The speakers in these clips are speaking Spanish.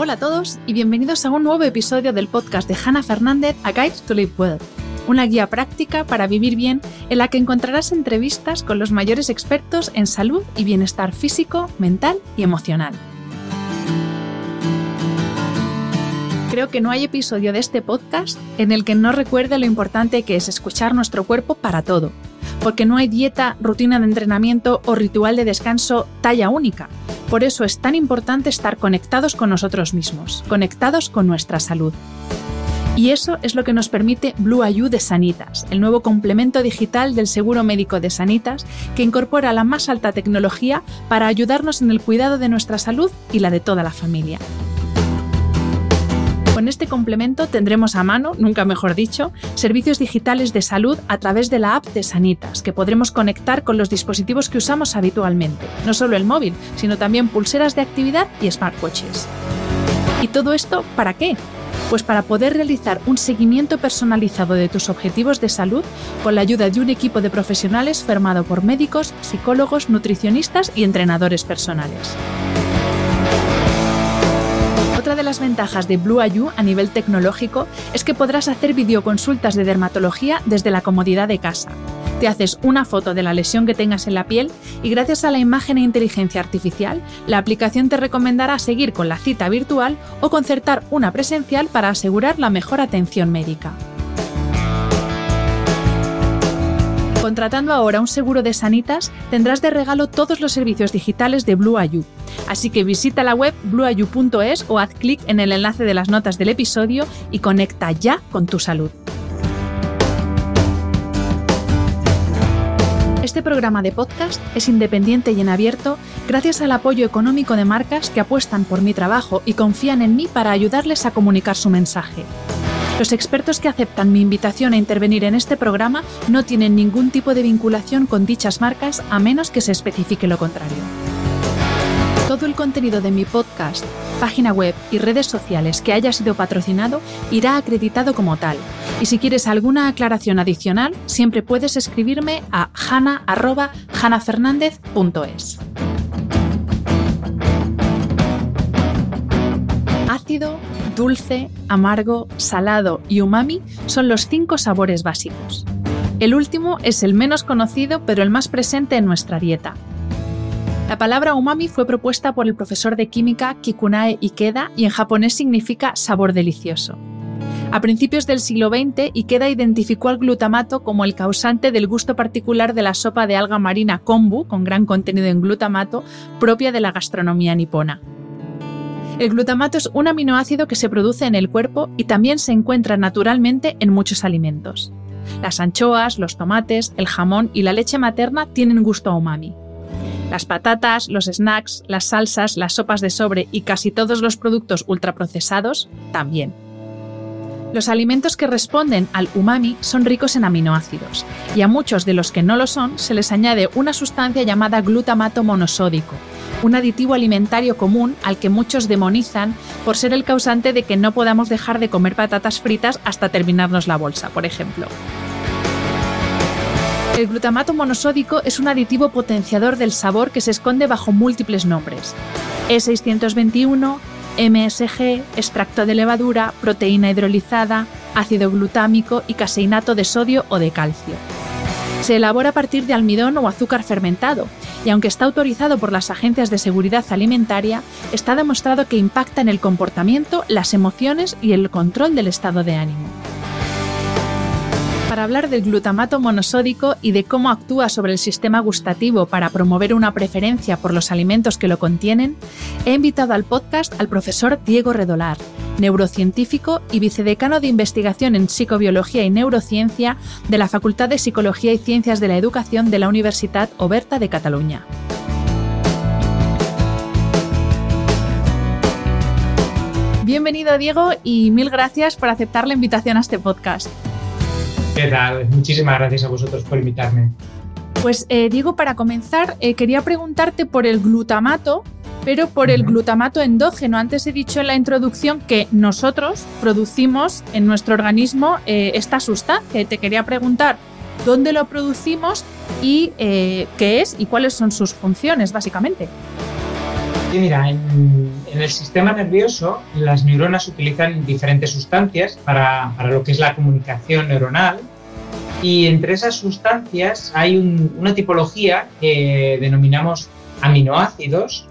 Hola a todos y bienvenidos a un nuevo episodio del podcast de Hannah Fernández, A Guide to Live Well, una guía práctica para vivir bien en la que encontrarás entrevistas con los mayores expertos en salud y bienestar físico, mental y emocional. Creo que no hay episodio de este podcast en el que no recuerde lo importante que es escuchar nuestro cuerpo para todo, porque no hay dieta, rutina de entrenamiento o ritual de descanso talla única. Por eso es tan importante estar conectados con nosotros mismos, conectados con nuestra salud. Y eso es lo que nos permite Blue IU de Sanitas, el nuevo complemento digital del seguro médico de Sanitas que incorpora la más alta tecnología para ayudarnos en el cuidado de nuestra salud y la de toda la familia. Con este complemento tendremos a mano, nunca mejor dicho, servicios digitales de salud a través de la app de Sanitas, que podremos conectar con los dispositivos que usamos habitualmente, no solo el móvil, sino también pulseras de actividad y smartwatches. ¿Y todo esto para qué? Pues para poder realizar un seguimiento personalizado de tus objetivos de salud con la ayuda de un equipo de profesionales formado por médicos, psicólogos, nutricionistas y entrenadores personales. De las ventajas de Blue IU a nivel tecnológico es que podrás hacer videoconsultas de dermatología desde la comodidad de casa. Te haces una foto de la lesión que tengas en la piel y gracias a la imagen e inteligencia artificial, la aplicación te recomendará seguir con la cita virtual o concertar una presencial para asegurar la mejor atención médica. Contratando ahora un seguro de Sanitas, tendrás de regalo todos los servicios digitales de Blue IU. Así que visita la web blueayu.es o haz clic en el enlace de las notas del episodio y conecta ya con tu salud. Este programa de podcast es independiente y en abierto gracias al apoyo económico de marcas que apuestan por mi trabajo y confían en mí para ayudarles a comunicar su mensaje. Los expertos que aceptan mi invitación a intervenir en este programa no tienen ningún tipo de vinculación con dichas marcas a menos que se especifique lo contrario. Todo el contenido de mi podcast, página web y redes sociales que haya sido patrocinado irá acreditado como tal. Y si quieres alguna aclaración adicional, siempre puedes escribirme a hana.hanafernandez.es. Ácido, dulce, amargo, salado y umami son los cinco sabores básicos. El último es el menos conocido pero el más presente en nuestra dieta. La palabra umami fue propuesta por el profesor de química Kikunae Ikeda y en japonés significa sabor delicioso. A principios del siglo XX, Ikeda identificó al glutamato como el causante del gusto particular de la sopa de alga marina kombu, con gran contenido en glutamato, propia de la gastronomía nipona. El glutamato es un aminoácido que se produce en el cuerpo y también se encuentra naturalmente en muchos alimentos. Las anchoas, los tomates, el jamón y la leche materna tienen gusto a umami. Las patatas, los snacks, las salsas, las sopas de sobre y casi todos los productos ultraprocesados también. Los alimentos que responden al umami son ricos en aminoácidos, y a muchos de los que no lo son se les añade una sustancia llamada glutamato monosódico, un aditivo alimentario común al que muchos demonizan por ser el causante de que no podamos dejar de comer patatas fritas hasta terminarnos la bolsa, por ejemplo. El glutamato monosódico es un aditivo potenciador del sabor que se esconde bajo múltiples nombres. E621, MSG, extracto de levadura, proteína hidrolizada, ácido glutámico y caseinato de sodio o de calcio. Se elabora a partir de almidón o azúcar fermentado y aunque está autorizado por las agencias de seguridad alimentaria, está demostrado que impacta en el comportamiento, las emociones y el control del estado de ánimo para hablar del glutamato monosódico y de cómo actúa sobre el sistema gustativo para promover una preferencia por los alimentos que lo contienen, he invitado al podcast al profesor Diego Redolar, neurocientífico y vicedecano de investigación en psicobiología y neurociencia de la Facultad de Psicología y Ciencias de la Educación de la Universitat Oberta de Cataluña. Bienvenido Diego y mil gracias por aceptar la invitación a este podcast. ¿Qué tal? Muchísimas gracias a vosotros por invitarme. Pues eh, Diego, para comenzar, eh, quería preguntarte por el glutamato, pero por el glutamato endógeno. Antes he dicho en la introducción que nosotros producimos en nuestro organismo eh, esta sustancia y te quería preguntar dónde lo producimos y qué es y cuáles son sus funciones, básicamente. Sí, mira, en, el sistema nervioso las neuronas utilizan diferentes sustancias para, lo que es la comunicación neuronal. Y entre esas sustancias hay una tipología que denominamos aminoácidos,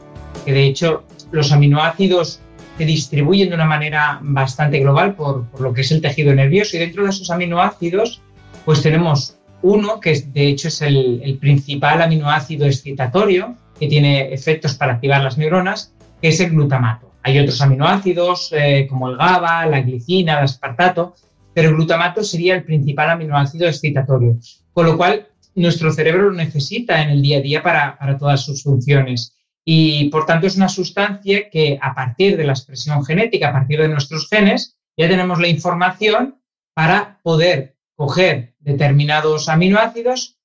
que de hecho los aminoácidos se distribuyen de una manera bastante global por, lo que es el tejido nervioso. Y dentro de esos aminoácidos pues tenemos uno que de hecho es el principal aminoácido excitatorio, que tiene efectos para activar las neuronas, que es el glutamato. Hay otros aminoácidos eh, como el GABA, la glicina, el aspartato, pero el glutamato sería el principal aminoácido excitatorio, con lo cual nuestro cerebro lo necesita en el día a día para, todas sus funciones. Y por tanto es una sustancia que a partir de la expresión genética, a partir de nuestros genes, ya tenemos la información para poder coger determinados aminoácidos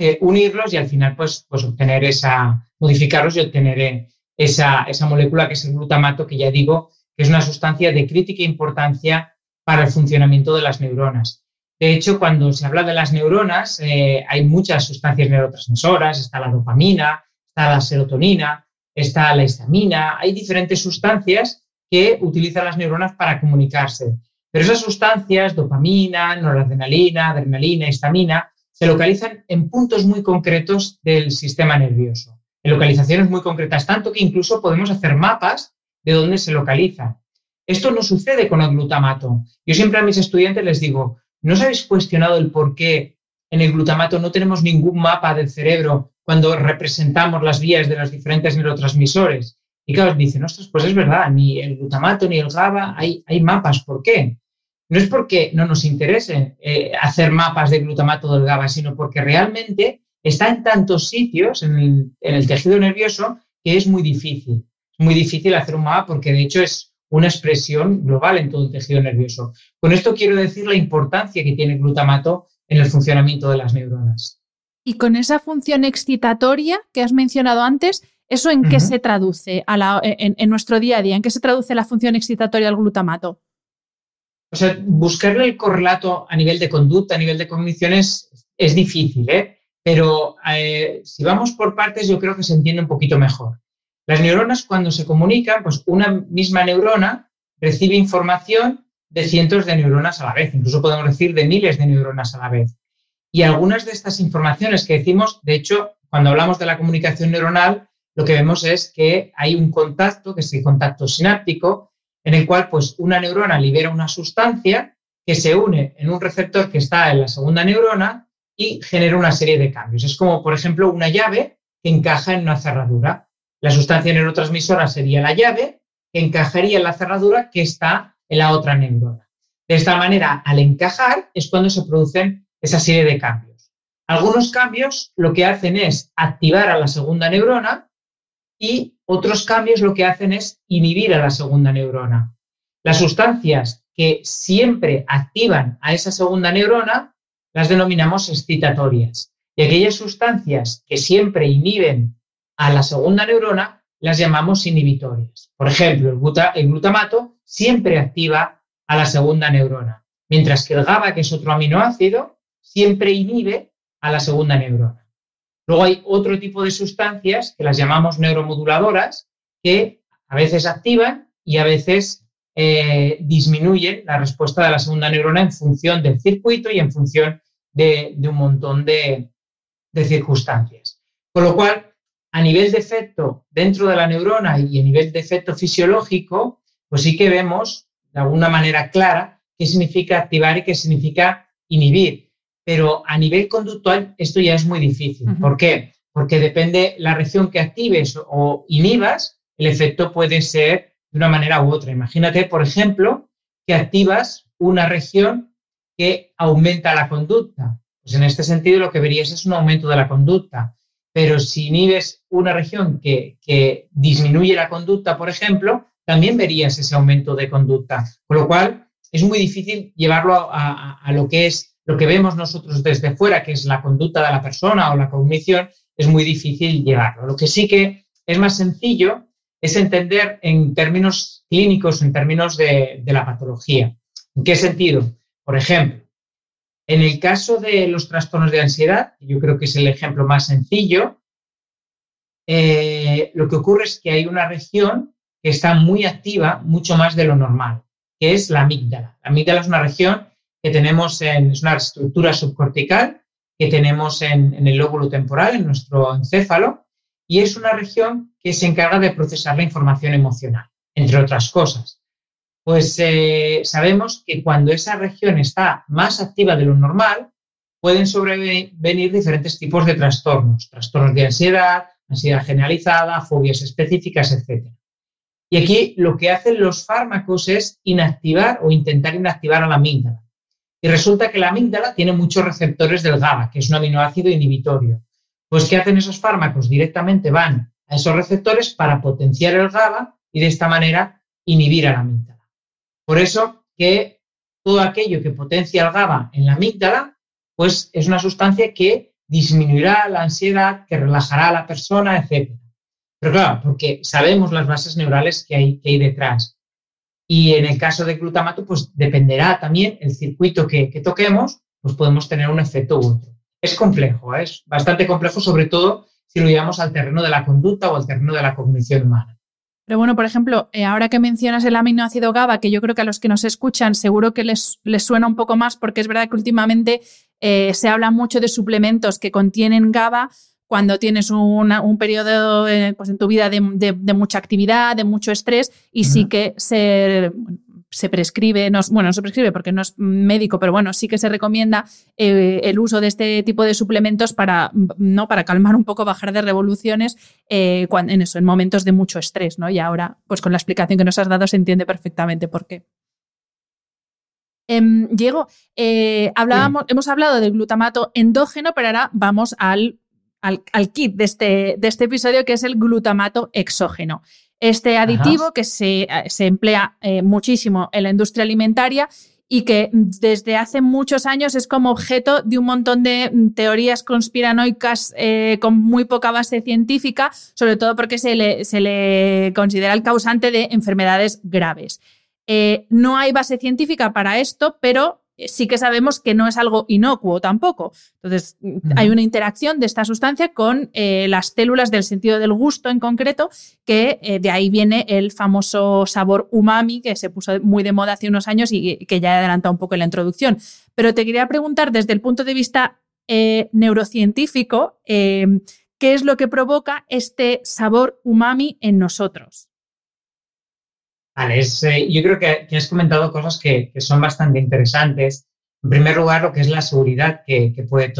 eh, unirlos y al final pues, pues obtener esa, modificarlos y obtener eh, esa, esa molécula que es el glutamato, que ya digo es una sustancia de crítica importancia para el funcionamiento de las neuronas. De hecho, cuando se habla de las neuronas, eh, hay muchas sustancias neurotransmisoras, está la dopamina, está la serotonina, está la histamina, hay diferentes sustancias que utilizan las neuronas para comunicarse. Pero esas sustancias, dopamina, noradrenalina, adrenalina, histamina, se localizan en puntos muy concretos del sistema nervioso, localizaciones muy concretas, tanto que incluso podemos hacer mapas de dónde se localiza. Esto no sucede con el glutamato. Yo siempre a mis estudiantes les digo, ¿no os habéis cuestionado el por qué en el glutamato no tenemos ningún mapa del cerebro cuando representamos las vías de los diferentes neurotransmisores? Y claro, dicen, ostras, pues es verdad, ni el glutamato ni el GABA hay, hay mapas. ¿Por qué? no es porque no nos interese eh, hacer mapas de glutamato del GABA, sino porque realmente está en tantos sitios en el, tejido nervioso que es muy difícil. Es muy difícil hacer un mapa porque de hecho es una expresión global en todo el tejido nervioso. Con esto quiero decir la importancia que tiene el glutamato en el funcionamiento de las neuronas. Y con esa función excitatoria que has mencionado antes, ¿eso en qué se traduce en, nuestro día a día? ¿En qué se traduce la función excitatoria del glutamato? O sea, buscarle el correlato a nivel de conducta, a nivel de cogniciones, es difícil, ¿eh? Pero eh, si vamos por partes, yo creo que se entiende un poquito mejor. Las neuronas, cuando se comunican, pues una misma neurona recibe información de cientos de neuronas a la vez, incluso podemos decir de miles de neuronas a la vez. Y algunas de estas informaciones que decimos, de hecho, cuando hablamos de la comunicación neuronal, lo que vemos es que hay un contacto, que es el contacto sináptico, en el cual pues, una neurona libera una sustancia que se une en un receptor que está en la segunda neurona y genera una serie de cambios. Es como, por ejemplo, una llave que encaja en una cerradura. La sustancia neurotransmisora sería la llave que encajaría en la cerradura que está en la otra neurona. De esta manera, al encajar es cuando se producen esa serie de cambios. Algunos cambios lo que hacen es activar a la segunda neurona y otros cambios lo que hacen es inhibir a la segunda neurona. Las sustancias que siempre activan a esa segunda neurona las denominamos excitatorias. Y aquellas sustancias que siempre inhiben a la segunda neurona las llamamos inhibitorias. Por ejemplo, el, glutamato siempre activa a la segunda neurona, mientras que el GABA, que es otro aminoácido, siempre inhibe a la segunda neurona. Luego hay otro tipo de sustancias que las llamamos neuromoduladoras, que a veces activan y a veces eh, disminuyen la respuesta de la segunda neurona en función del circuito y en función de, un montón de, de circunstancias. Con lo cual, a nivel de efecto dentro de la neurona y a nivel de efecto fisiológico, pues sí que vemos de alguna manera clara qué significa activar y qué significa inhibir pero a nivel conductual esto ya es muy difícil. ¿Por qué? Porque depende la región que actives o inhibas, el efecto puede ser de una manera u otra. Imagínate, por ejemplo, que activas una región que aumenta la conducta. Pues en este sentido lo que verías es un aumento de la conducta. Pero si inhibes una región que, que disminuye la conducta, por ejemplo, también verías ese aumento de conducta. Con lo cual, es muy difícil llevarlo a, lo que es lo que vemos nosotros desde fuera, que es la conducta de la persona o la cognición, es muy difícil llevarlo. Lo que sí que es más sencillo es entender en términos clínicos, en términos de, la patología. ¿En qué sentido? Por ejemplo, en el caso de los trastornos de ansiedad, yo creo que es el ejemplo más sencillo, eh, lo que ocurre es que hay una región que está muy activa, mucho más de lo normal, que es la amígdala. La amígdala es una región que tenemos en, es una estructura subcortical que tenemos en, en el lóbulo temporal, en nuestro encéfalo, y es una región que se encarga de procesar la información emocional, entre otras cosas. Pues eh, sabemos que cuando esa región está más activa de lo normal, pueden sobrevenir diferentes tipos de trastornos, trastornos de ansiedad, ansiedad generalizada, fobias específicas, etc. Y aquí lo que hacen los fármacos es inactivar o intentar inactivar a la amígdala. Y resulta que la amígdala tiene muchos receptores del GABA, que es un aminoácido inhibitorio. Pues, ¿qué hacen esos fármacos? Directamente van a esos receptores para potenciar el GABA y de esta manera inhibir a la amígdala. Por eso que todo aquello que potencia el GABA en la amígdala, pues es una sustancia que disminuirá la ansiedad, que relajará a la persona, etc. Pero claro, porque sabemos las bases neurales que hay, que hay detrás. Y en el caso de glutamato, pues dependerá también el circuito que, que toquemos, pues podemos tener un efecto u otro es complejo, ¿eh? es bastante complejo, sobre todo si lo llevamos al terreno de la conducta o al terreno de la cognición humana. Pero bueno, por ejemplo, eh, ahora que mencionas el aminoácido GABA, que yo creo que a los que nos escuchan seguro que les, les suena un poco más, porque es verdad que últimamente eh, se habla mucho de suplementos que contienen GABA cuando tienes un periodo pues en tu vida de, mucha actividad, de mucho estrés, y sí que se, se prescribe, no, bueno, no se prescribe porque no es médico, pero bueno, sí que se recomienda eh, el uso de este tipo de suplementos para, ¿no? para calmar un poco, bajar de revoluciones eh, cuando, en eso, en momentos de mucho estrés, ¿no? Y ahora, pues con la explicación que nos has dado, se entiende perfectamente por qué. Em, Diego, eh, hablábamos, hemos hablado del glutamato endógeno, pero ahora vamos al, al, al kit de este, de este episodio, que es el glutamato exógeno. Este aditivo que se, eh, se emplea eh, muchísimo en la industria alimentaria y que desde hace muchos años es como objeto de un montón de mm, teorías conspiranoicas eh, con muy poca base científica, sobre todo porque se le, se le considera el causante de enfermedades graves. no hay base científica para esto, pero sí que sabemos que no es algo inocuo tampoco. Entonces, hay una interacción de esta sustancia con eh, las células del sentido del gusto en concreto, que eh, de ahí viene el famoso sabor umami, que se puso muy de moda hace unos años y que ya he adelantado un poco en la introducción. Pero te quería preguntar desde el punto de vista eh, neurocientífico, ¿qué es lo que provoca este sabor umami en nosotros? Vale, eh, yo creo que, has comentado cosas que, son bastante interesantes. En primer lugar, lo que es la seguridad que, puede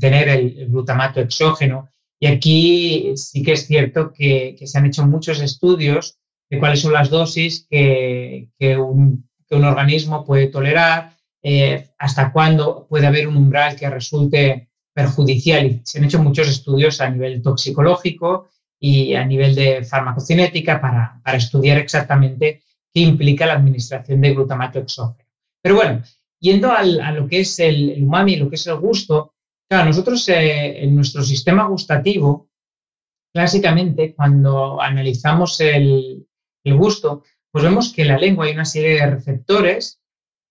tener el, glutamato exógeno. Y aquí sí que es cierto que, se han hecho muchos estudios de cuáles son las dosis que, un, organismo puede tolerar, eh, hasta cuándo puede haber un umbral que resulte perjudicial. Y se han hecho muchos estudios a nivel toxicológico y a nivel de farmacocinética para, para estudiar exactamente qué implica la administración de glutamato exógeno. Pero bueno, yendo a lo que es el, umami, lo que es el gusto, claro, nosotros eh, en nuestro sistema gustativo, clásicamente, cuando analizamos el, el gusto, pues vemos que en la lengua hay una serie de receptores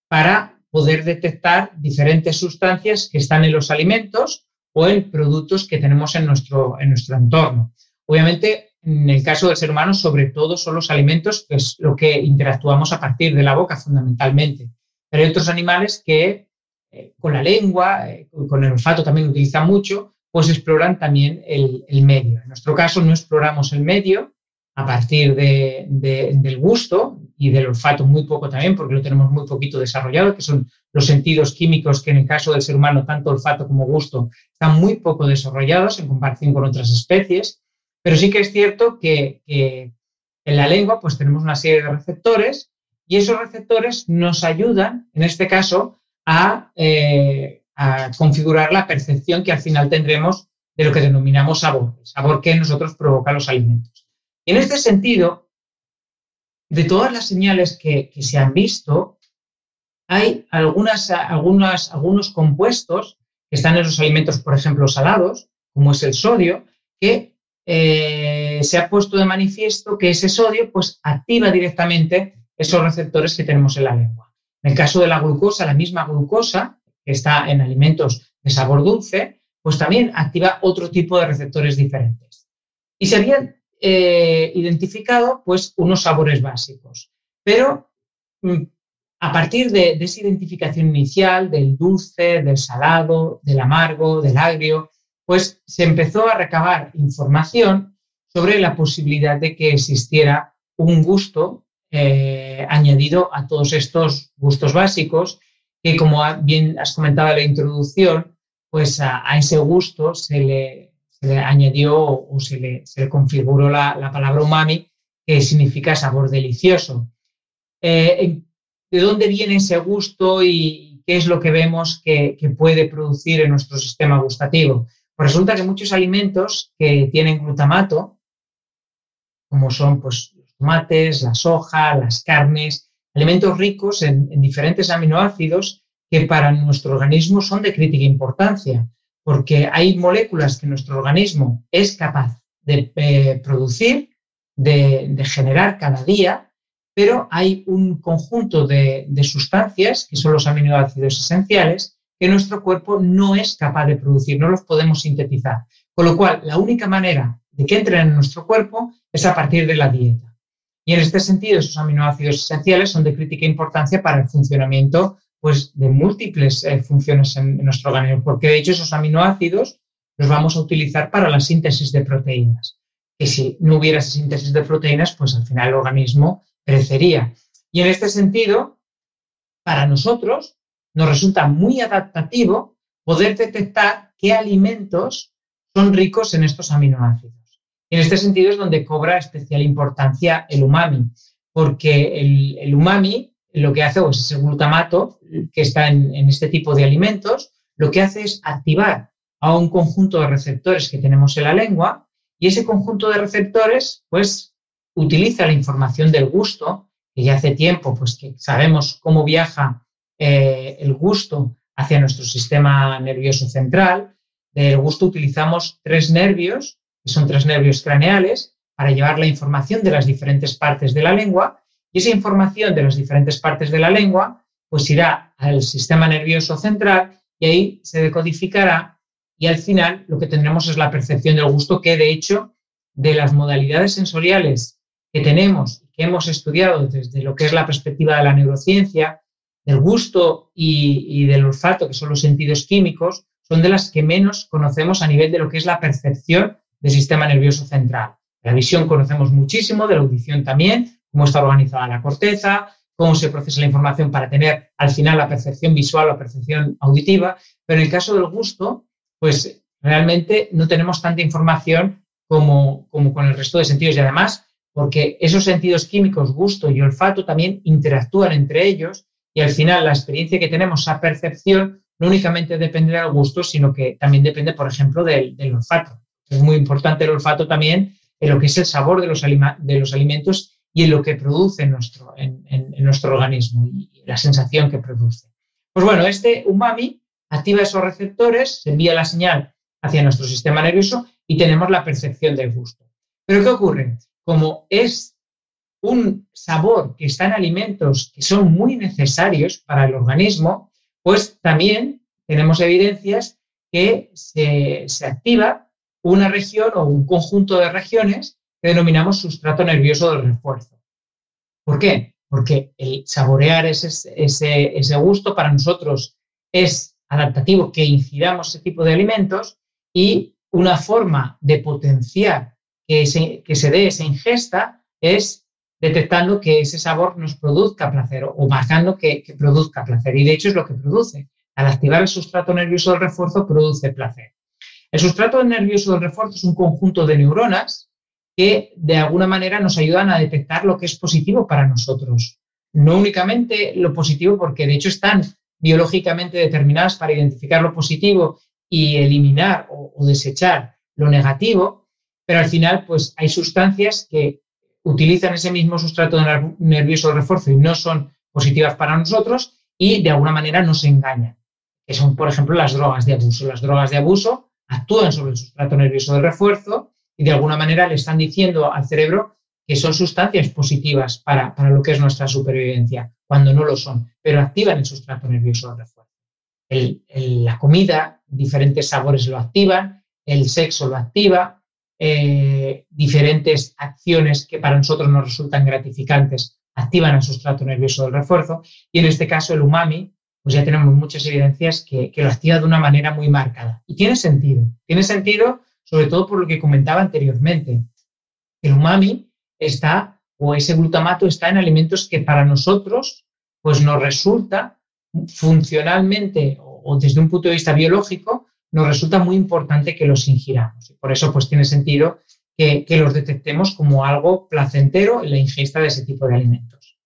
para poder detectar diferentes sustancias que están en los alimentos o en productos que tenemos en nuestro, en nuestro entorno. Obviamente, en el caso del ser humano, sobre todo son los alimentos, que es lo que interactuamos a partir de la boca fundamentalmente. Pero hay otros animales que eh, con la lengua, eh, con el olfato también utilizan mucho, pues exploran también el, medio. En nuestro caso no exploramos el medio a partir del gusto y del olfato muy poco también, porque lo tenemos muy poquito desarrollado, que son los sentidos químicos que en el caso del ser humano, tanto olfato como gusto, están muy poco desarrollados en comparación con otras especies. Pero sí que es cierto que, en la lengua pues tenemos una serie de receptores y esos receptores nos ayudan, en este caso, eh, a, configurar la percepción que al final tendremos de lo que denominamos sabor, sabor que nosotros provoca los alimentos. En este sentido, de todas las señales que, se han visto, hay algunas, algunas, algunos compuestos que están en los alimentos, por ejemplo, salados, como es el sodio, que eh, se ha puesto de manifiesto que ese sodio pues, activa directamente esos receptores que tenemos en la lengua. En el caso de la glucosa, la misma glucosa que está en alimentos de sabor dulce, pues también activa otro tipo de receptores diferentes. Y se habían eh, identificado pues unos sabores básicos, pero mm, a partir de, de esa identificación inicial del dulce, del salado, del amargo, del agrio, pues se empezó a recabar información sobre la posibilidad de que existiera un gusto eh, añadido a todos estos gustos básicos, que como bien has comentado en la introducción, pues a, ese gusto se le, añadió o se le, configuró la, palabra umami, que significa sabor delicioso. Eh, ¿De dónde viene ese gusto y qué es lo que vemos que, puede producir en nuestro sistema gustativo? Resulta que muchos alimentos que tienen glutamato, como son pues, tomates, la soja, las carnes, alimentos ricos en, diferentes aminoácidos que para nuestro organismo son de crítica importancia, porque hay moléculas que nuestro organismo es capaz de eh, producir, de, generar cada día, pero hay un conjunto de sustancias, que son los aminoácidos esenciales, que nuestro cuerpo no es capaz de producir, no los podemos sintetizar. Con lo cual, la única manera de que entren en nuestro cuerpo es a partir de la dieta. Y en este sentido, esos aminoácidos esenciales son de crítica importancia para el funcionamiento pues, de múltiples eh, funciones en, nuestro organismo, porque de hecho esos aminoácidos los vamos a utilizar para la síntesis de proteínas. Y si no hubiera esa síntesis de proteínas, pues al final el organismo crecería. Y en este sentido, para nosotros nos resulta muy adaptativo poder detectar qué alimentos son ricos en estos aminoácidos. En este sentido es donde cobra especial importancia el umami, porque el, umami lo que hace, o es ese glutamato que está en, este tipo de alimentos, lo que hace es activar a un conjunto de receptores que tenemos en la lengua y ese conjunto de receptores pues utiliza la información del gusto, que ya hace tiempo pues que sabemos cómo viaja eh, el gusto hacia nuestro sistema nervioso central. Del gusto utilizamos tres nervios que son tres nervios craneales, para llevar la información de las diferentes partes de la lengua y esa información de las diferentes partes de la lengua pues irá al sistema nervioso central y ahí se decodificará y al final lo que tendremos es la percepción del gusto que de hecho de las modalidades sensoriales que tenemos, que hemos estudiado desde lo que es la perspectiva de la neurociencia, del gusto y, y del olfato, que son los sentidos químicos, son de las que menos conocemos a nivel de lo que es la percepción del sistema nervioso central. La visión conocemos muchísimo, de la audición también, cómo está organizada la corteza, cómo se procesa la información para tener al final la percepción visual o percepción auditiva, pero en el caso del gusto, pues realmente no tenemos tanta información como, como con el resto de sentidos y además porque esos sentidos químicos, gusto y olfato, también interactúan entre ellos y al final la experiencia que tenemos, esa percepción, no únicamente depende del gusto, sino que también depende, por ejemplo, del olfato. Es muy importante el olfato también en lo que es el sabor de los, alimentos y en lo que produce en nuestro, organismo y la sensación que produce. Pues bueno, este umami activa esos receptores, envía la señal hacia nuestro sistema nervioso y tenemos la percepción del gusto. Pero ¿qué ocurre? Como es un sabor que está en alimentos que son muy necesarios para el organismo, pues también tenemos evidencias que se, activa una región o un conjunto de regiones que denominamos sustrato nervioso de refuerzo. ¿Por qué? Porque el saborear ese, ese, gusto para nosotros es adaptativo que ingiramos ese tipo de alimentos y una forma de potenciar que se, que se dé esa ingesta es detectando que ese sabor nos produzca placer o marcando que, que, produzca placer. Y de hecho es lo que produce. Al activar el sustrato nervioso de refuerzo produce placer. El sustrato nervioso del refuerzo es un conjunto de neuronas que de alguna manera nos ayudan a detectar lo que es positivo para nosotros. No únicamente lo positivo, porque de hecho están biológicamente determinadas para identificar lo positivo y eliminar o, desechar lo negativo, pero al final pues hay sustancias que utilizan ese mismo sustrato nervioso de refuerzo y no son positivas para nosotros y de alguna manera nos engañan, que son, por ejemplo, las drogas de abuso. Las drogas de abuso actúan sobre el sustrato nervioso de refuerzo y de alguna manera le están diciendo al cerebro que son sustancias positivas para, para lo que es nuestra supervivencia, cuando no lo son, pero activan el sustrato nervioso de refuerzo. la comida, diferentes sabores lo activan, el sexo lo activa, eh, diferentes acciones que para nosotros nos resultan gratificantes activan el sustrato nervioso del refuerzo y en este caso el umami, pues ya tenemos muchas evidencias que, que lo activa de una manera muy marcada. Y tiene sentido, tiene sentido sobre todo por lo que comentaba anteriormente. El umami está, o ese glutamato está en alimentos que para nosotros, pues nos resulta funcionalmente o desde un punto de vista biológico, nos resulta muy importante que los ingiramos. Y por eso, pues tiene sentido que, los detectemos como algo placentero en la ingesta de ese tipo de alimentos.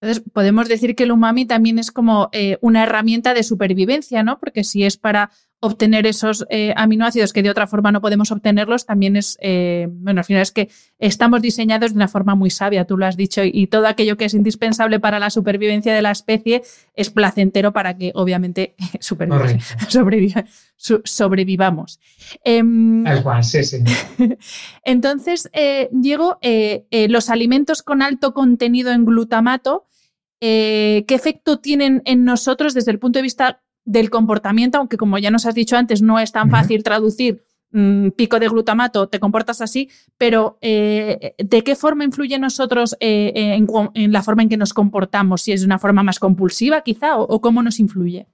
Entonces, podemos decir que el umami también es como eh, una herramienta de supervivencia, ¿no? Porque si es para obtener esos eh, aminoácidos que de otra forma no podemos obtenerlos, también es, eh, bueno, al final es que estamos diseñados de una forma muy sabia, tú lo has dicho, y todo aquello que es indispensable para la supervivencia de la especie es placentero para que obviamente sobrevivamos. Em, sí, sí. Entonces, eh, Diego, los alimentos con alto contenido en glutamato, ¿qué efecto tienen en nosotros desde el punto de vista del comportamiento, aunque como ya nos has dicho antes, no es tan fácil traducir mm, pico de glutamato, te comportas así, pero eh, ¿de qué forma influye nosotros eh, en, la forma en que nos comportamos? Si es de una forma más compulsiva quizá o, cómo nos influye.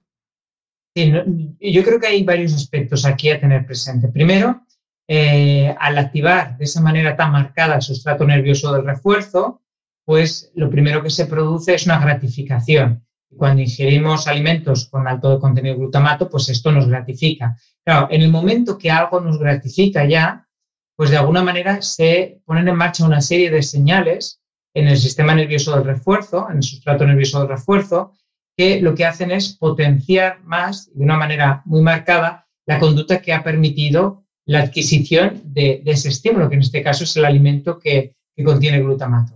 yo creo que hay varios aspectos aquí a tener presente. Primero, eh, al activar de esa manera tan marcada el sustrato nervioso del refuerzo, pues lo primero que se produce es una gratificación cuando ingerimos alimentos con alto contenido de glutamato, pues esto nos gratifica. Claro, en el momento que algo nos gratifica ya, pues de alguna manera se ponen en marcha una serie de señales en el sistema nervioso del refuerzo, en el sustrato nervioso del refuerzo, que lo que hacen es potenciar más, de una manera muy marcada, la conducta que ha permitido la adquisición de, ese estímulo, que en este caso es el alimento que, contiene glutamato.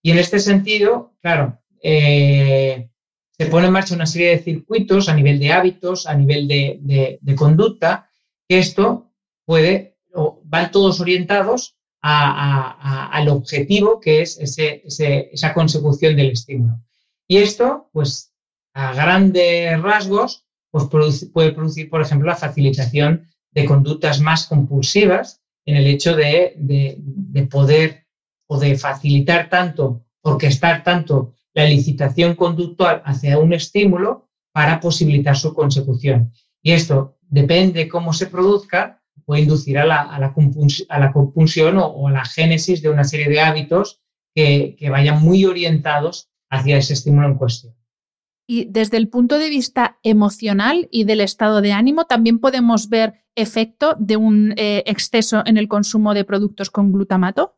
Y en este sentido, claro, eh, se pone en marcha una serie de circuitos a nivel de hábitos, a nivel de, conducta, que esto puede, van todos orientados al objetivo que es esa consecución del estímulo. Y esto, pues, a grandes rasgos, pues puede producir, por ejemplo, la facilitación de conductas más compulsivas en el hecho de, de poder o de facilitar tanto, orquestar tanto la licitación conductual hacia un estímulo para posibilitar su consecución. Y esto depende cómo se produzca, puede inducir a la, a o, a la génesis de una serie de hábitos que, que vayan muy orientados hacia ese estímulo en cuestión. Y desde el punto de vista emocional y del estado de ánimo, también podemos ver efecto de un eh, exceso en el consumo de productos con glutamato.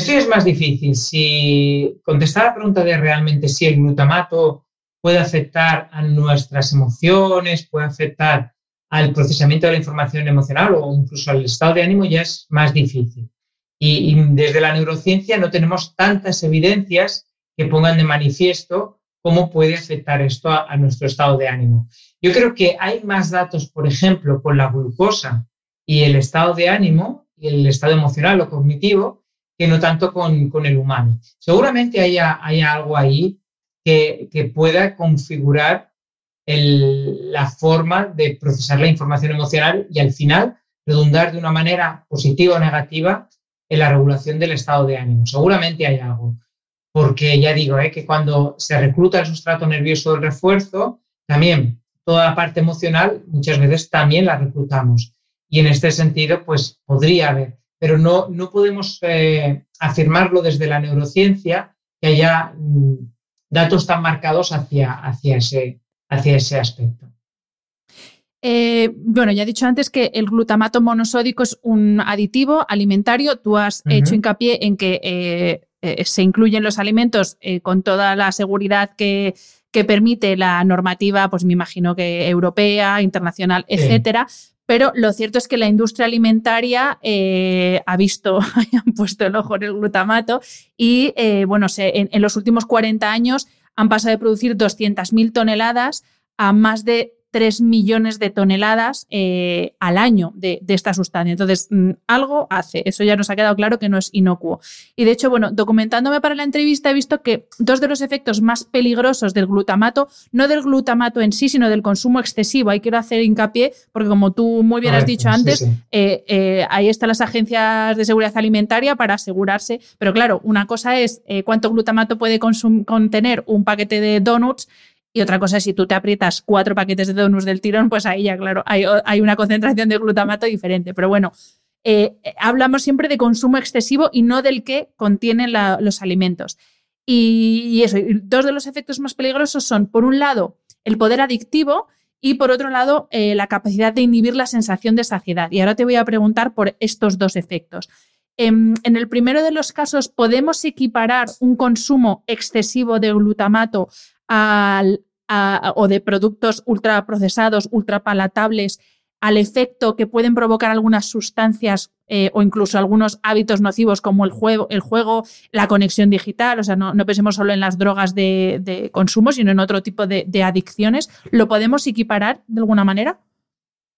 Eso es más difícil. Si contestar la pregunta de realmente si el glutamato puede afectar a nuestras emociones, puede afectar al procesamiento de la información emocional o incluso al estado de ánimo, ya es más difícil. Y, desde la neurociencia no tenemos tantas evidencias que pongan de manifiesto cómo puede afectar esto a, a nuestro estado de ánimo. Yo creo que hay más datos, por ejemplo, con la glucosa y el estado de ánimo, y el estado emocional o cognitivo, que no tanto con, el humano. Seguramente haya, algo ahí que, pueda configurar la forma de procesar la información emocional y al final redundar de una manera positiva o negativa en la regulación del estado de ánimo. Seguramente hay algo, porque ya digo ¿eh? que cuando se recluta el sustrato nervioso del refuerzo, también toda la parte emocional muchas veces también la reclutamos. Y en este sentido, pues podría haber pero no, no podemos eh, afirmarlo desde la neurociencia que haya mm, datos tan marcados hacia, hacia, ese, hacia ese aspecto. Eh, bueno, ya he dicho antes que el glutamato monosódico es un aditivo alimentario. Tú has hecho hincapié en que eh, se incluyen los alimentos con toda la seguridad que, permite la normativa, pues me imagino que europea, internacional, etcétera pero lo cierto es que la industria alimentaria eh, ha visto, han puesto el ojo en el glutamato y, eh, bueno, en, en, los últimos 40 años han pasado de producir 200.000 toneladas a más de 3 millones de toneladas eh, al año de, esta sustancia. Entonces, mm, algo hace. Eso ya nos ha quedado claro que no es inocuo. Y de hecho, bueno, documentándome para la entrevista he visto que dos de los efectos más peligrosos del glutamato, no del glutamato en sí, sino del consumo excesivo. Ahí quiero hacer hincapié, porque como tú muy bien has dicho antes, eh, eh, ahí están las agencias de seguridad alimentaria para asegurarse. Pero claro, una cosa es cuánto glutamato puede contener un paquete de donuts y otra cosa es si tú te aprietas cuatro paquetes de donuts del tirón, pues ahí ya, claro, hay, una concentración de glutamato diferente. Pero bueno, eh, hablamos siempre de consumo excesivo y no del que contienen los alimentos. Y, eso, dos de los efectos más peligrosos son, por un lado, el poder adictivo y por otro lado, eh, la capacidad de inhibir la sensación de saciedad. Y ahora te voy a preguntar por estos dos efectos. Em, en el primero de los casos, ¿podemos equiparar un consumo excesivo de glutamato o de productos ultraprocesados, ultrapalatables, al efecto que pueden provocar algunas sustancias eh, o incluso algunos hábitos nocivos como el juego, el juego la conexión digital. O sea, no, pensemos solo en las drogas de, consumo, sino en otro tipo de, adicciones. ¿Lo podemos equiparar de alguna manera?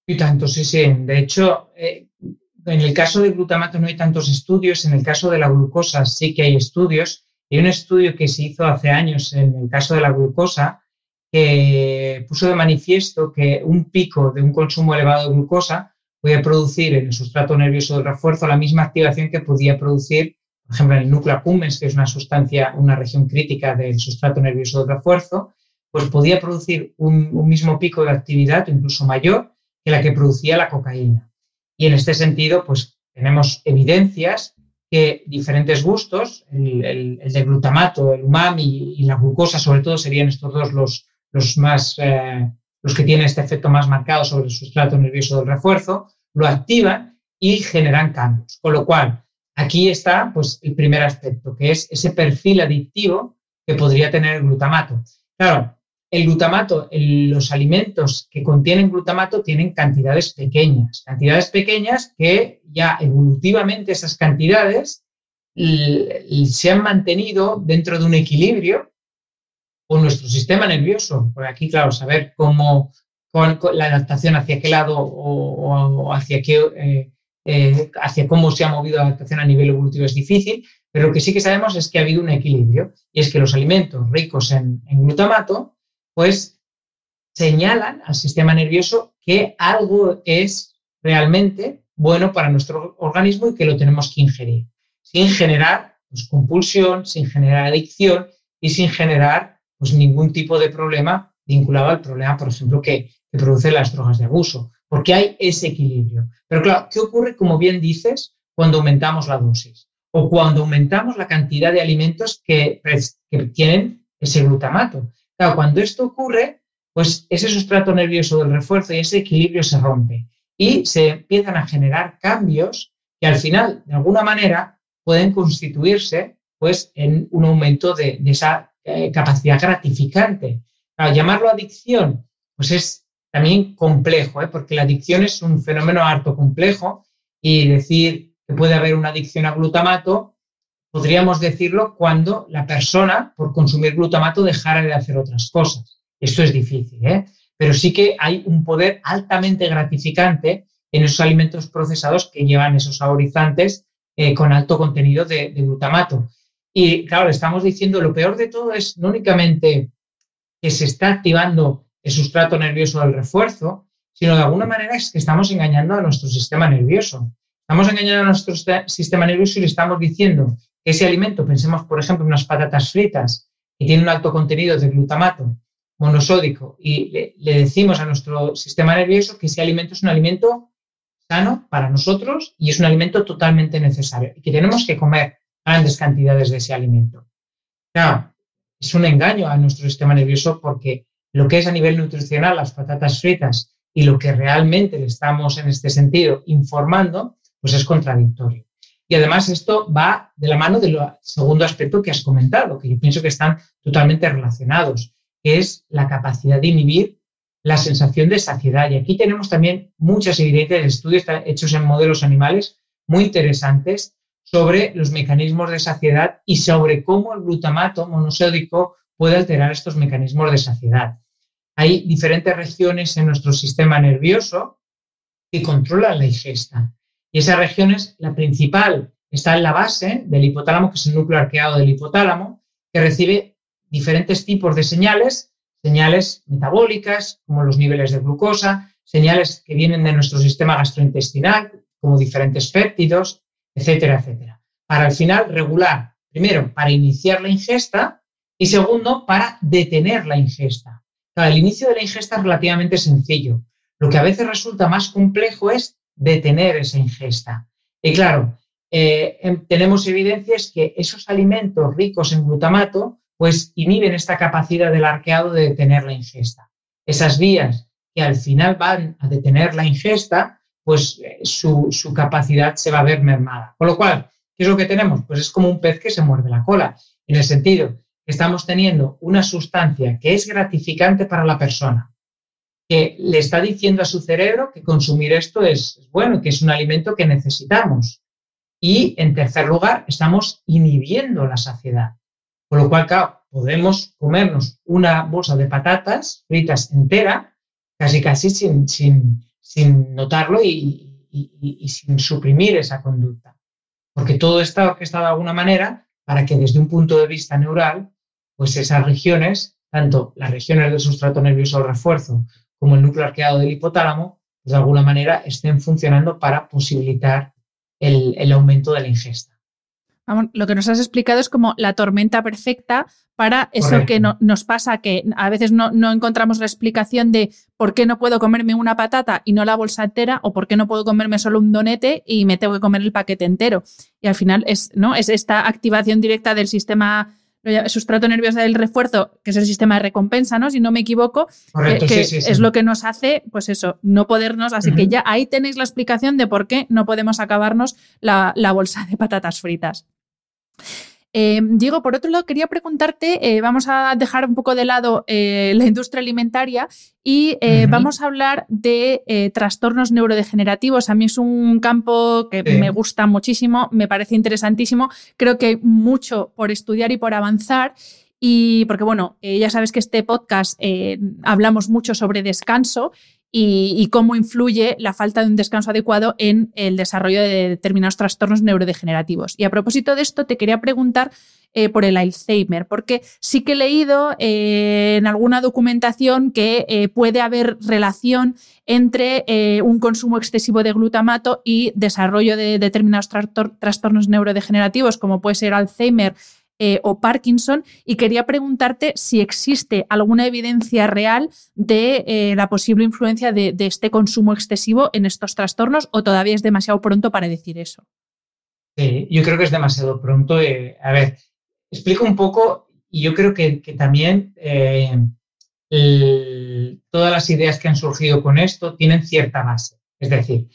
Y tanto, sí, sí. De hecho, eh, en el caso del glutamato no hay tantos estudios. En el caso de la glucosa sí que hay estudios. Hay un estudio que se hizo hace años en el caso de la glucosa que puso de manifiesto que un pico de un consumo elevado de glucosa puede producir en el sustrato nervioso del refuerzo la misma activación que podía producir, por ejemplo, en el núcleo accumbens, que es una sustancia, una región crítica del sustrato nervioso del refuerzo, pues podía producir un, un mismo pico de actividad, incluso mayor, que la que producía la cocaína. Y en este sentido, pues tenemos evidencias que diferentes gustos, el, de glutamato, el umami y la glucosa, sobre todo, serían estos dos los, los más, eh, los que tienen este efecto más marcado sobre el sustrato nervioso del refuerzo, lo activan y generan cambios. Con lo cual, aquí está pues, el primer aspecto, que es ese perfil adictivo que podría tener el glutamato. Claro, el glutamato, los alimentos que contienen glutamato tienen cantidades pequeñas, cantidades pequeñas que ya evolutivamente esas cantidades se han mantenido dentro de un equilibrio con nuestro sistema nervioso. Por aquí, claro, saber cómo la adaptación hacia qué lado o, hacia qué eh, eh, hacia cómo se ha movido la adaptación a nivel evolutivo es difícil, pero lo que sí que sabemos es que ha habido un equilibrio y es que los alimentos ricos en glutamato pues señalan al sistema nervioso que algo es realmente bueno para nuestro organismo y que lo tenemos que ingerir, sin generar pues, compulsión, sin generar adicción y sin generar pues, ningún tipo de problema vinculado al problema, por ejemplo, que, que producen las drogas de abuso, porque hay ese equilibrio. Pero claro, ¿qué ocurre, como bien dices, cuando aumentamos la dosis? O cuando aumentamos la cantidad de alimentos que, que tienen ese glutamato cuando esto ocurre, pues ese sustrato nervioso del refuerzo y ese equilibrio se rompe y se empiezan a generar cambios que al final, de alguna manera, pueden constituirse pues, en un aumento de, esa eh, capacidad gratificante. llamarlo adicción, pues es también complejo, ¿eh? porque la adicción es un fenómeno harto complejo y decir que puede haber una adicción a glutamato podríamos decirlo cuando la persona, por consumir glutamato, dejara de hacer otras cosas. Esto es difícil, ¿eh? pero sí que hay un poder altamente gratificante en esos alimentos procesados que llevan esos saborizantes eh, con alto contenido de, glutamato. Y claro, estamos diciendo, lo peor de todo es no únicamente que se está activando el sustrato nervioso del refuerzo, sino de alguna manera es que estamos engañando a nuestro sistema nervioso. Estamos engañando a nuestro sistema nervioso y le estamos diciendo ese alimento, pensemos por ejemplo en unas patatas fritas que tienen un alto contenido de glutamato monosódico y le, decimos a nuestro sistema nervioso que ese alimento es un alimento sano para nosotros y es un alimento totalmente necesario y que tenemos que comer grandes cantidades de ese alimento. Claro, es un engaño a nuestro sistema nervioso porque lo que es a nivel nutricional las patatas fritas y lo que realmente le estamos en este sentido informando, pues es contradictorio. Y además esto va de la mano del segundo aspecto que has comentado, que yo pienso que están totalmente relacionados, que es la capacidad de inhibir la sensación de saciedad. Y aquí tenemos también muchas evidencias de estudios hechos en modelos animales muy interesantes sobre los mecanismos de saciedad y sobre cómo el glutamato monosódico puede alterar estos mecanismos de saciedad. Hay diferentes regiones en nuestro sistema nervioso que controlan la ingesta. Y esas regiones, la principal está en la base del hipotálamo, que es el núcleo arqueado del hipotálamo, que recibe diferentes tipos de señales, señales metabólicas, como los niveles de glucosa, señales que vienen de nuestro sistema gastrointestinal, como diferentes péptidos, etcétera, etcétera. Para al final regular, primero, para iniciar la ingesta y segundo, para detener la ingesta. el inicio de la ingesta es relativamente sencillo. Lo que a veces resulta más complejo es detener esa ingesta. Y claro, eh, em, tenemos evidencias que esos alimentos ricos en glutamato pues inhiben esta capacidad del arqueado de detener la ingesta. Esas vías que al final van a detener la ingesta, pues eh, su, su, capacidad se va a ver mermada. Con lo cual, ¿qué es lo que tenemos? Pues es como un pez que se muerde la cola, en el sentido que estamos teniendo una sustancia que es gratificante para la persona, le está diciendo a su cerebro que consumir esto es bueno, que es un alimento que necesitamos. Y en tercer lugar, estamos inhibiendo la saciedad. Con lo cual, podemos comernos una bolsa de patatas fritas entera, casi casi sin, sin, sin notarlo y, sin suprimir esa conducta. Porque todo está orquestado de alguna manera para que desde un punto de vista neural, pues esas regiones, tanto las regiones del sustrato nervioso de refuerzo como el núcleo arqueado del hipotálamo, pues de alguna manera estén funcionando para posibilitar el, el aumento de la ingesta. Vamos, lo que nos has explicado es como la tormenta perfecta para eso que no, nos pasa, que a veces no, no, encontramos la explicación de por qué no puedo comerme una patata y no la bolsa entera, o por qué no puedo comerme solo un donete y me tengo que comer el paquete entero. Y al final es, ¿no? es esta activación directa del sistema sustrato nervioso del refuerzo, que es el sistema de recompensa, ¿no? Si no me equivoco, que, es lo que nos hace, pues eso, no podernos. Así que ya ahí tenéis la explicación de por qué no podemos acabarnos la, la bolsa de patatas fritas. Eh, Diego, por otro lado, quería preguntarte, eh, vamos a dejar un poco de lado eh, la industria alimentaria y vamos a hablar de trastornos neurodegenerativos. A mí es un campo que me gusta muchísimo, me parece interesantísimo, creo que hay mucho por estudiar y por avanzar. Y porque, bueno, ya sabes que este podcast hablamos mucho sobre descanso y, cómo influye la falta de un descanso adecuado en el desarrollo de determinados trastornos neurodegenerativos. Y a propósito de esto, te quería preguntar eh, por el Alzheimer, porque sí que he leído eh, en alguna documentación que eh, puede haber relación entre un consumo excesivo de glutamato y desarrollo de determinados trastornos neurodegenerativos, como puede ser Alzheimer, eh, o Parkinson y quería preguntarte si existe alguna evidencia real de eh, la posible influencia de, este consumo excesivo en estos trastornos o todavía es demasiado pronto para decir eso. Sí, yo creo que es demasiado pronto. Eh, a ver, explico un poco y yo creo que, también todas las ideas que han surgido con esto tienen cierta base. Es decir,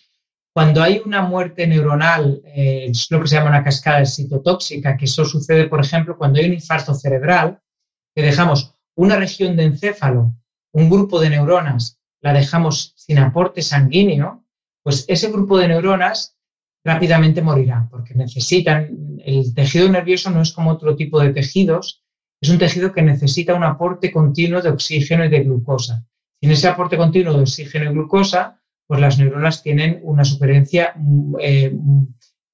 cuando hay una muerte neuronal, eh, es lo que se llama una cascada citotóxica, que eso sucede, por ejemplo, cuando hay un infarto cerebral, que dejamos una región de encéfalo, un grupo de neuronas, la dejamos sin aporte sanguíneo, pues ese grupo de neuronas rápidamente morirá, porque necesitan, el tejido nervioso no es como otro tipo de tejidos, es un tejido que necesita un aporte continuo de oxígeno y de glucosa. Sin ese aporte continuo de oxígeno y glucosa, pues las neuronas tienen una supervivencia mm, eh,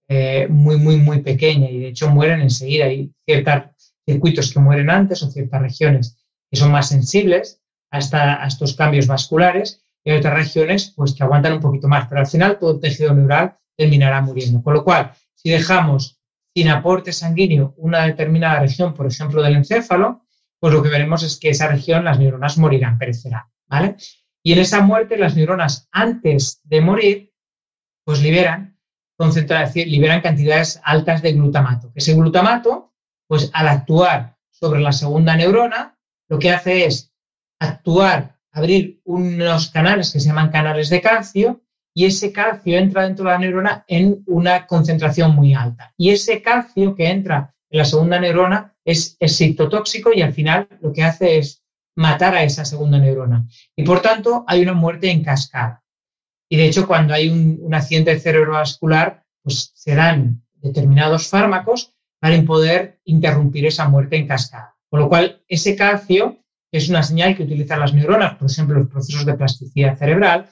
eh, muy, muy, muy pequeña y de hecho mueren enseguida. Hay ciertos circuitos que mueren antes o ciertas regiones que son más sensibles a, estos cambios vasculares y hay otras regiones pues, que aguantan un poquito más, pero al final todo el tejido neural terminará muriendo. Con lo cual, si dejamos sin aporte sanguíneo una determinada región, por ejemplo, del encéfalo, pues lo que veremos es que esa región, las neuronas morirán, perecerá. ¿vale? Y en esa muerte, las neuronas, antes de morir, pues liberan, liberan cantidades altas de glutamato. Ese glutamato, pues al actuar sobre la segunda neurona, lo que hace es actuar, abrir unos canales que se llaman canales de calcio, y ese calcio entra dentro de la neurona en una concentración muy alta. Y ese calcio que entra en la segunda neurona es, es citotóxico y al final lo que hace es matar a esa segunda neurona. Y por tanto, hay una muerte en cascada. Y de hecho, cuando hay un, accidente cerebrovascular, pues se dan determinados fármacos para poder interrumpir esa muerte en cascada. Con lo cual, ese calcio, que es una señal que utilizan las neuronas, por ejemplo, los procesos de plasticidad cerebral,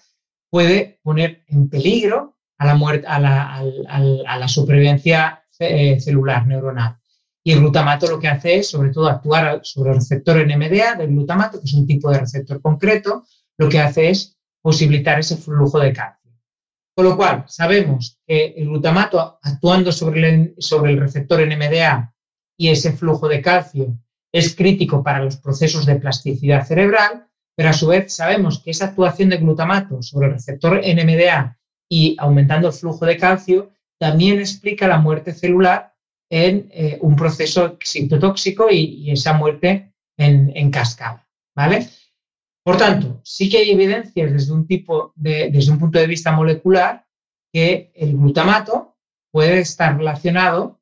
puede poner en peligro a la, muerte, a la, supervivencia eh, celular neuronal. Y el glutamato lo que hace es, sobre todo, actuar sobre el receptor NMDA del glutamato, que es un tipo de receptor concreto, lo que hace es posibilitar ese flujo de calcio. Con lo cual, sabemos que el glutamato actuando sobre el, sobre el receptor NMDA y ese flujo de calcio es crítico para los procesos de plasticidad cerebral, pero a su vez sabemos que esa actuación de glutamato sobre el receptor NMDA y aumentando el flujo de calcio también explica la muerte celular en eh, un proceso citotóxico y, esa muerte en, cascada, ¿vale? Por tanto, sí que hay evidencias desde un, tipo de, desde un punto de vista molecular que el glutamato puede estar relacionado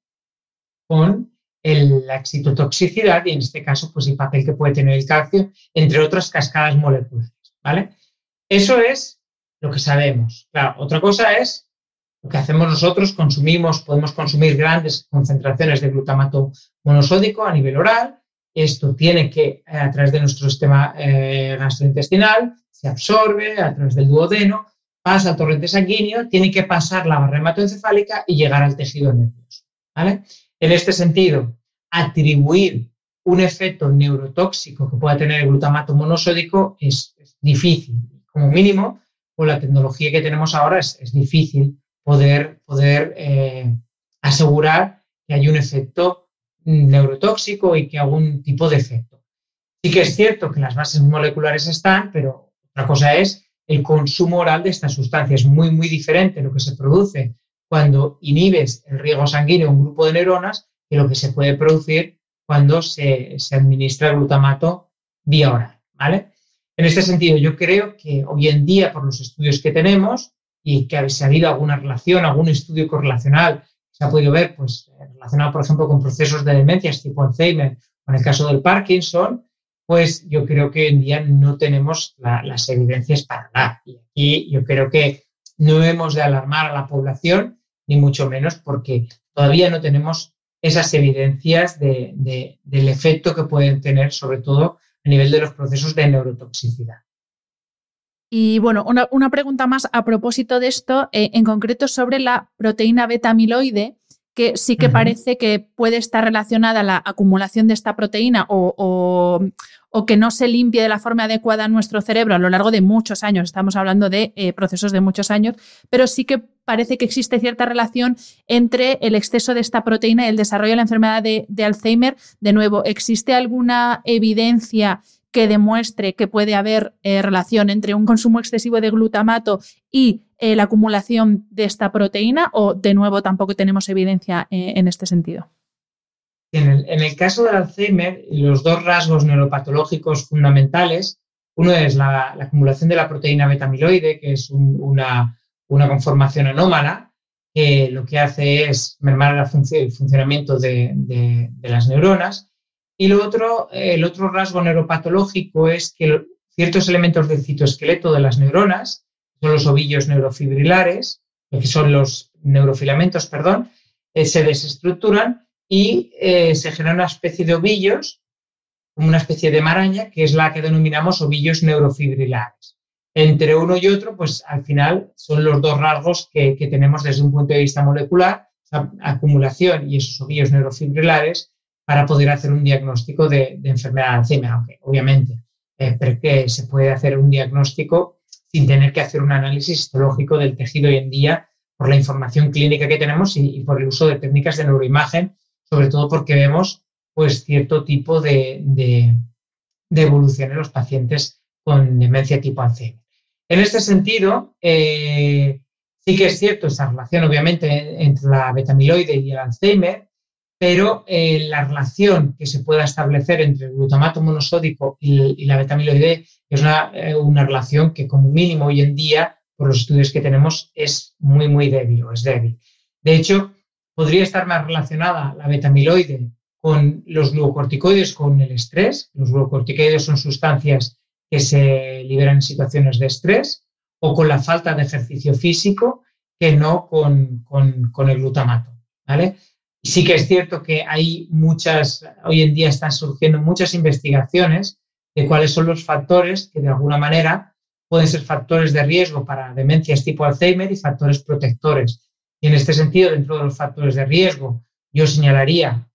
con la excitotoxicidad y en este caso pues el papel que puede tener el calcio, entre otras cascadas moleculares, ¿vale? Eso es lo que sabemos. Otra cosa es lo que hacemos nosotros, consumimos, podemos consumir grandes concentraciones de glutamato monosódico a nivel oral. Esto tiene que, eh, a través de nuestro sistema eh, gastrointestinal, se absorbe a través del duodeno, pasa al torrente sanguíneo, tiene que pasar la barrera hematoencefálica y llegar al tejido nervioso. ¿vale? En este sentido, atribuir un efecto neurotóxico que pueda tener el glutamato monosódico es, difícil. Como mínimo, con la tecnología que tenemos ahora es, es difícil poder, poder eh, asegurar que hay un efecto neurotóxico y que algún tipo de efecto. Sí que es cierto que las bases moleculares están, pero otra cosa es el consumo oral de esta sustancia. Es muy, muy diferente lo que se produce cuando inhibes el riego sanguíneo a un grupo de neuronas que lo que se puede producir cuando se, se administra glutamato vía oral. ¿vale? En este sentido, yo creo que hoy en día, por los estudios que tenemos, y que si ha habido alguna relación, algún estudio correlacional, se ha podido ver, pues relacionado, por ejemplo, con procesos de demencias tipo Alzheimer o en el caso del Parkinson, pues yo creo que hoy en día no tenemos las evidencias para nada. Y aquí yo creo que no hemos de alarmar a la población, ni mucho menos, porque todavía no tenemos esas evidencias de, del efecto que pueden tener, sobre todo a nivel de los procesos de neurotoxicidad. Y bueno, una, pregunta más a propósito de esto, eh, en concreto sobre la proteína beta amiloide, que sí que parece que puede estar relacionada la acumulación de esta proteína o, que no se limpie de la forma adecuada en nuestro cerebro a lo largo de muchos años. Estamos hablando de eh, procesos de muchos años, pero sí que parece que existe cierta relación entre el exceso de esta proteína y el desarrollo de la enfermedad de, de Alzheimer. De nuevo, ¿existe alguna evidencia? Que demuestre que puede haber eh, relación entre un consumo excesivo de glutamato y eh, la acumulación de esta proteína o de nuevo tampoco tenemos evidencia eh, en este sentido? En el, caso del Alzheimer, los dos rasgos neuropatológicos fundamentales, uno es la, acumulación de la proteína beta-amiloide, que es una, conformación anómala, que lo que hace es mermar el funcionamiento de las neuronas, y lo otro, el otro rasgo neuropatológico es que ciertos elementos del citoesqueleto de las neuronas, son los ovillos neurofibrilares, que son los neurofilamentos, perdón, eh, se desestructuran y eh, se genera una especie de ovillos, como una especie de maraña, que es la que denominamos ovillos neurofibrilares. Entre uno y otro, pues al final son los dos rasgos que, tenemos desde un punto de vista molecular, la acumulación y esos ovillos neurofibrilares para poder hacer un diagnóstico de, enfermedad de Alzheimer, aunque obviamente eh, se puede hacer un diagnóstico sin tener que hacer un análisis histológico del tejido hoy en día por la información clínica que tenemos y, por el uso de técnicas de neuroimagen, sobre todo porque vemos pues cierto tipo de, evolución en los pacientes con demencia tipo Alzheimer. En este sentido, eh, sí que es cierto esa relación, obviamente, entre la betamiloide y el Alzheimer, pero eh, la relación que se pueda establecer entre el glutamato monosódico y, la betamiloide es eh, una, relación que como mínimo hoy en día, por los estudios que tenemos, es muy, muy débil o es débil. De hecho, podría estar más relacionada la betamiloide con los glucocorticoides con el estrés. Los glucocorticoides son sustancias que se liberan en situaciones de estrés o con la falta de ejercicio físico que no con, con el glutamato. ¿vale? Sí que es cierto que hay muchas, hoy en día están surgiendo muchas investigaciones de cuáles son los factores que de alguna manera pueden ser factores de riesgo para demencias tipo Alzheimer y factores protectores. Y en este sentido, dentro de los factores de riesgo, yo señalaría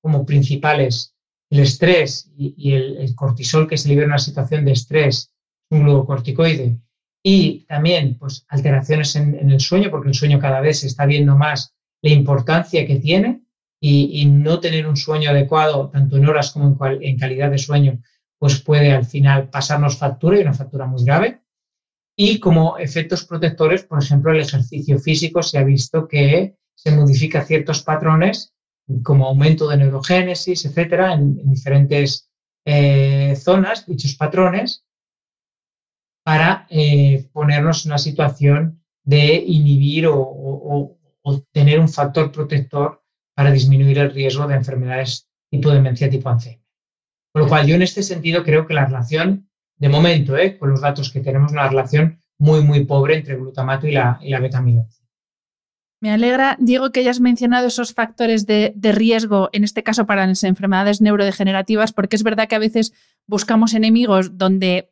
como principales el estrés y, el, cortisol que se libera en una situación de estrés, un glucocorticoide, y también pues, alteraciones en el sueño, porque el sueño cada vez se está viendo más la importancia que tiene y, no tener un sueño adecuado, tanto en horas como en, calidad de sueño, pues puede al final pasarnos factura y una factura muy grave. Y como efectos protectores, por ejemplo, el ejercicio físico se ha visto que se modifica ciertos patrones como aumento de neurogénesis, etcétera, en, diferentes eh, zonas, dichos patrones, para eh, ponernos en una situación de inhibir o tener un factor protector para disminuir el riesgo de enfermedades tipo demencia tipo Alzheimer. Con lo cual, yo en este sentido creo que la relación, de momento, ¿eh? con los datos que tenemos, una relación muy, muy pobre entre glutamato y la, y la Me alegra, Diego, que hayas mencionado esos factores de, de, riesgo, en este caso para las enfermedades neurodegenerativas, porque es verdad que a veces buscamos enemigos donde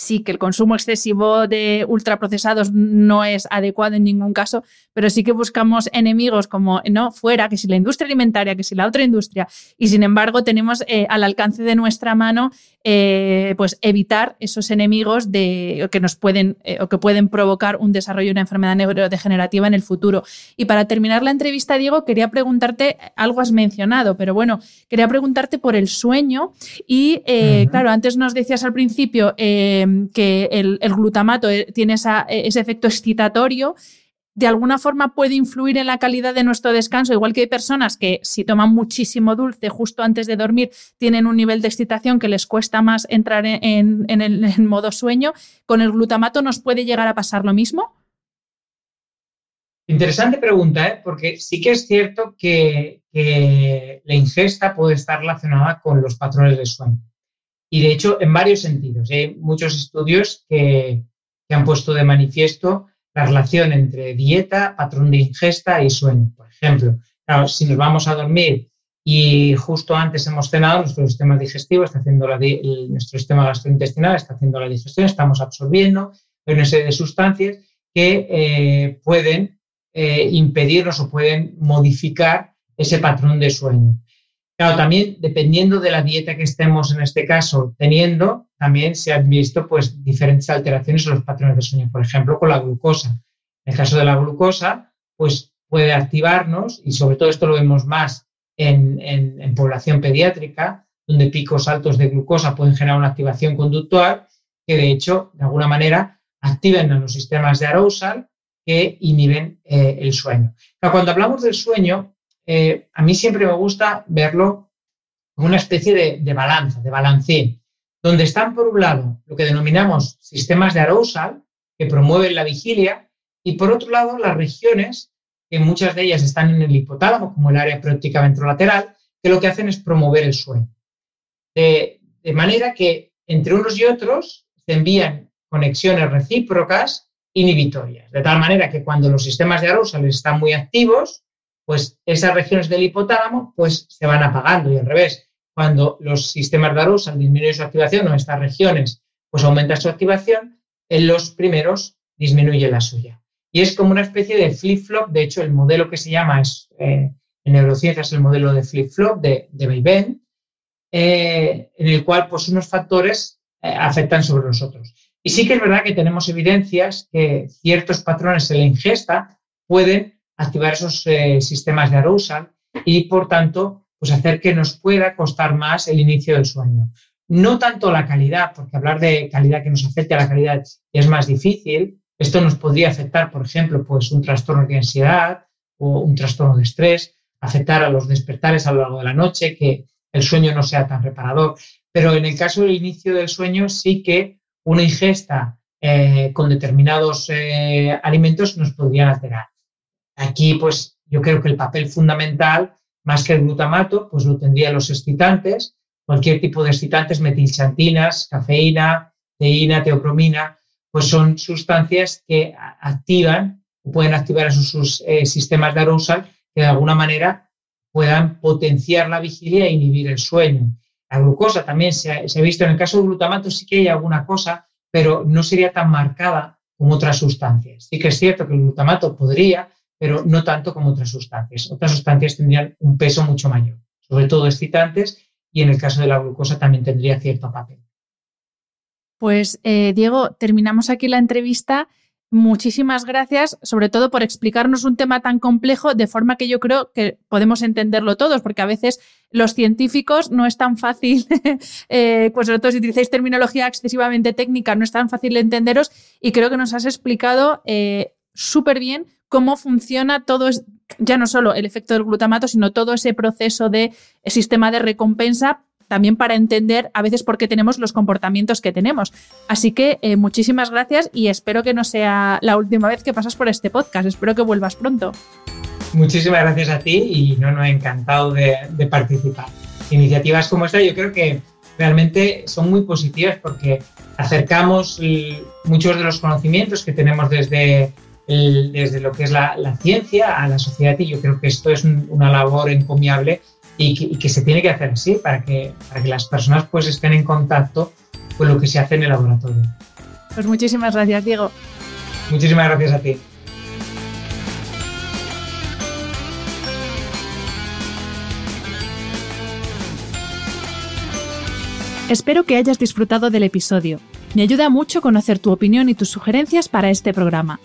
sí que el consumo excesivo de ultraprocesados no es adecuado en ningún caso, pero sí que buscamos enemigos como no fuera, que si la industria alimentaria, que si la otra industria, y sin embargo tenemos eh, al alcance de nuestra mano eh, pues evitar esos enemigos de, que nos pueden eh, o que pueden provocar un desarrollo de una enfermedad neurodegenerativa en el futuro. Y para terminar la entrevista, Diego, quería preguntarte, algo has mencionado, pero bueno, quería preguntarte por el sueño y claro, antes nos decías al principio que el, glutamato eh, tiene eh, ese efecto excitatorio, de alguna forma puede influir en la calidad de nuestro descanso, igual que hay personas que si toman muchísimo dulce justo antes de dormir tienen un nivel de excitación que les cuesta más entrar en, el modo sueño, ¿con el glutamato nos puede llegar a pasar lo mismo? Interesante pregunta, ¿eh? porque sí que es cierto que, la ingesta puede estar relacionada con los patrones de sueño. Y de hecho, en varios sentidos. Hay muchos estudios que, han puesto de manifiesto la relación entre dieta, patrón de ingesta y sueño. Por ejemplo, si nos vamos a dormir y justo antes hemos cenado, nuestro sistema digestivo está haciendo la, nuestro sistema gastrointestinal está haciendo la digestión, estamos absorbiendo una serie de sustancias que eh, pueden eh, impedirnos o pueden modificar ese patrón de sueño. Claro, también dependiendo de la dieta que estemos en este caso teniendo, también se han visto pues diferentes alteraciones en los patrones de sueño, por ejemplo, con la glucosa. En el caso de la glucosa, pues puede activarnos, y sobre todo esto lo vemos más en, en población pediátrica, donde picos altos de glucosa pueden generar una activación conductual que de hecho, de alguna manera, activen a los sistemas de arousal que inhiben eh, el sueño. cuando hablamos del sueño, eh, a mí siempre me gusta verlo como una especie de, balanza, de balancín, donde están por un lado lo que denominamos sistemas de arousal, que promueven la vigilia, y por otro lado las regiones, que muchas de ellas están en el hipotálamo, como el área próptica ventrolateral, que lo que hacen es promover el sueño. De, de manera que entre unos y otros se envían conexiones recíprocas inhibitorias, de tal manera que cuando los sistemas de arousal están muy activos, pues esas regiones del hipotálamo pues se van apagando y al revés. Cuando los sistemas de arousal disminuyen su activación o estas regiones pues aumenta su activación, en los primeros disminuye la suya. Y es como una especie de flip-flop, de hecho el modelo que se llama es, eh, en neurociencias el modelo de flip-flop de, de eh, en el cual pues unos factores eh, afectan sobre los otros. Y sí que es verdad que tenemos evidencias que ciertos patrones en la ingesta pueden activar esos eh, sistemas de arousal y, por tanto, pues hacer que nos pueda costar más el inicio del sueño. No tanto la calidad, porque hablar de calidad que nos afecte a la calidad es más difícil. Esto nos podría afectar, por ejemplo, pues un trastorno de ansiedad o un trastorno de estrés, afectar a los despertares a lo largo de la noche, que el sueño no sea tan reparador. Pero en el caso del inicio del sueño, sí que una ingesta eh, con determinados eh, alimentos nos podría alterar. Aquí, pues yo creo que el papel fundamental más que el glutamato, pues lo tendrían los excitantes, cualquier tipo de excitantes, metilxantinas, cafeína, teína, teobromina, pues son sustancias que activan o pueden activar esos sus eh, sistemas de arousal que de alguna manera puedan potenciar la vigilia e inhibir el sueño. La glucosa también se ha, visto, en el caso del glutamato sí que hay alguna cosa, pero no sería tan marcada como otras sustancias. Sí que es cierto que el glutamato podría, pero no tanto como otras sustancias. Otras sustancias tendrían un peso mucho mayor, sobre todo excitantes, y en el caso de la glucosa también tendría cierto papel. Pues eh, Diego, terminamos aquí la entrevista Muchísimas gracias, sobre todo por explicarnos un tema tan complejo de forma que yo creo que podemos entenderlo todos, porque a veces los científicos no es tan fácil, eh, pues sobre todo si utilizáis terminología excesivamente técnica, no es tan fácil entenderos y creo que nos has explicado eh, súper bien cómo funciona todo, ya no solo el efecto del glutamato, sino todo ese proceso de sistema de recompensa también para entender a veces por qué tenemos los comportamientos que tenemos. Así que eh, muchísimas gracias y espero que no sea la última vez que pasas por este podcast. Espero que vuelvas pronto. Muchísimas gracias a ti y no, no, encantado de, participar. Iniciativas como esta yo creo que realmente son muy positivas porque acercamos muchos de los conocimientos que tenemos desde, desde lo que es la, ciencia a la sociedad y yo creo que esto es una labor encomiable y que, se tiene que hacer así para que, para que las personas pues estén en contacto con lo que se hace en el laboratorio. Pues muchísimas gracias, Diego. Muchísimas gracias a ti. Espero que hayas disfrutado del episodio. Me ayuda mucho conocer tu opinión y tus sugerencias para este programa.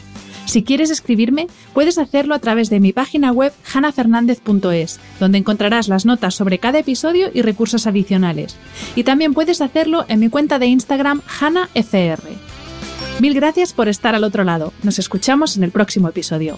Si quieres escribirme, puedes hacerlo a través de mi página web hanafernandez.es, donde encontrarás las notas sobre cada episodio y recursos adicionales. Y también puedes hacerlo en mi cuenta de Instagram hanafr. Mil gracias por estar al otro lado. Nos escuchamos en el próximo episodio.